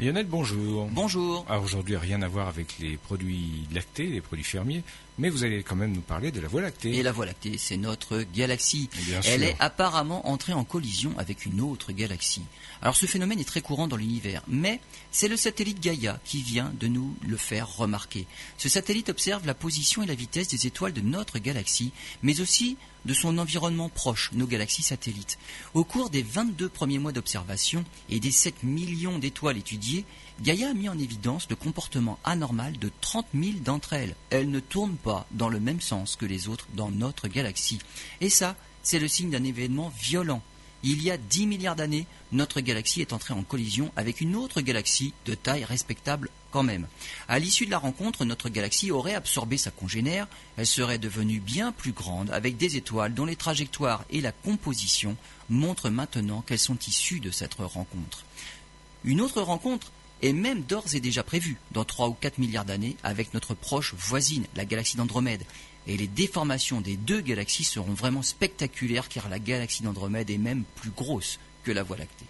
Lionel, bonjour. Bonjour. Alors aujourd'hui, rien à voir avec les produits lactés, les produits fermiers, mais vous allez quand même nous parler de la Voie lactée. Et la Voie lactée, c'est notre galaxie. Bien Elle sûr. est apparemment entrée en collision avec une autre galaxie. Alors ce phénomène est très courant dans l'univers, mais c'est le satellite Gaïa qui vient de nous le faire remarquer. Ce satellite observe la position et la vitesse des étoiles de notre galaxie, mais aussi de son environnement proche, nos galaxies satellites. Au cours des 22 premiers mois d'observation et des 7 millions d'étoiles étudiées, Gaïa a mis en évidence le comportement anormal de 30 000 d'entre elles. Elles ne tournent pas dans le même sens que les autres dans notre galaxie. Et ça, c'est le signe d'un événement violent. Il y a 10 milliards d'années, notre galaxie est entrée en collision avec une autre galaxie de taille respectable quand même. À l'issue de la rencontre, notre galaxie aurait absorbé sa congénère, elle serait devenue bien plus grande avec des étoiles dont les trajectoires et la composition montrent maintenant qu'elles sont issues de cette rencontre. Une autre rencontre est même d'ores et déjà prévue dans 3 ou 4 milliards d'années avec notre proche voisine, la galaxie d'Andromède. Et les déformations des deux galaxies seront vraiment spectaculaires car la galaxie d'Andromède est même plus grosse que la Voie lactée.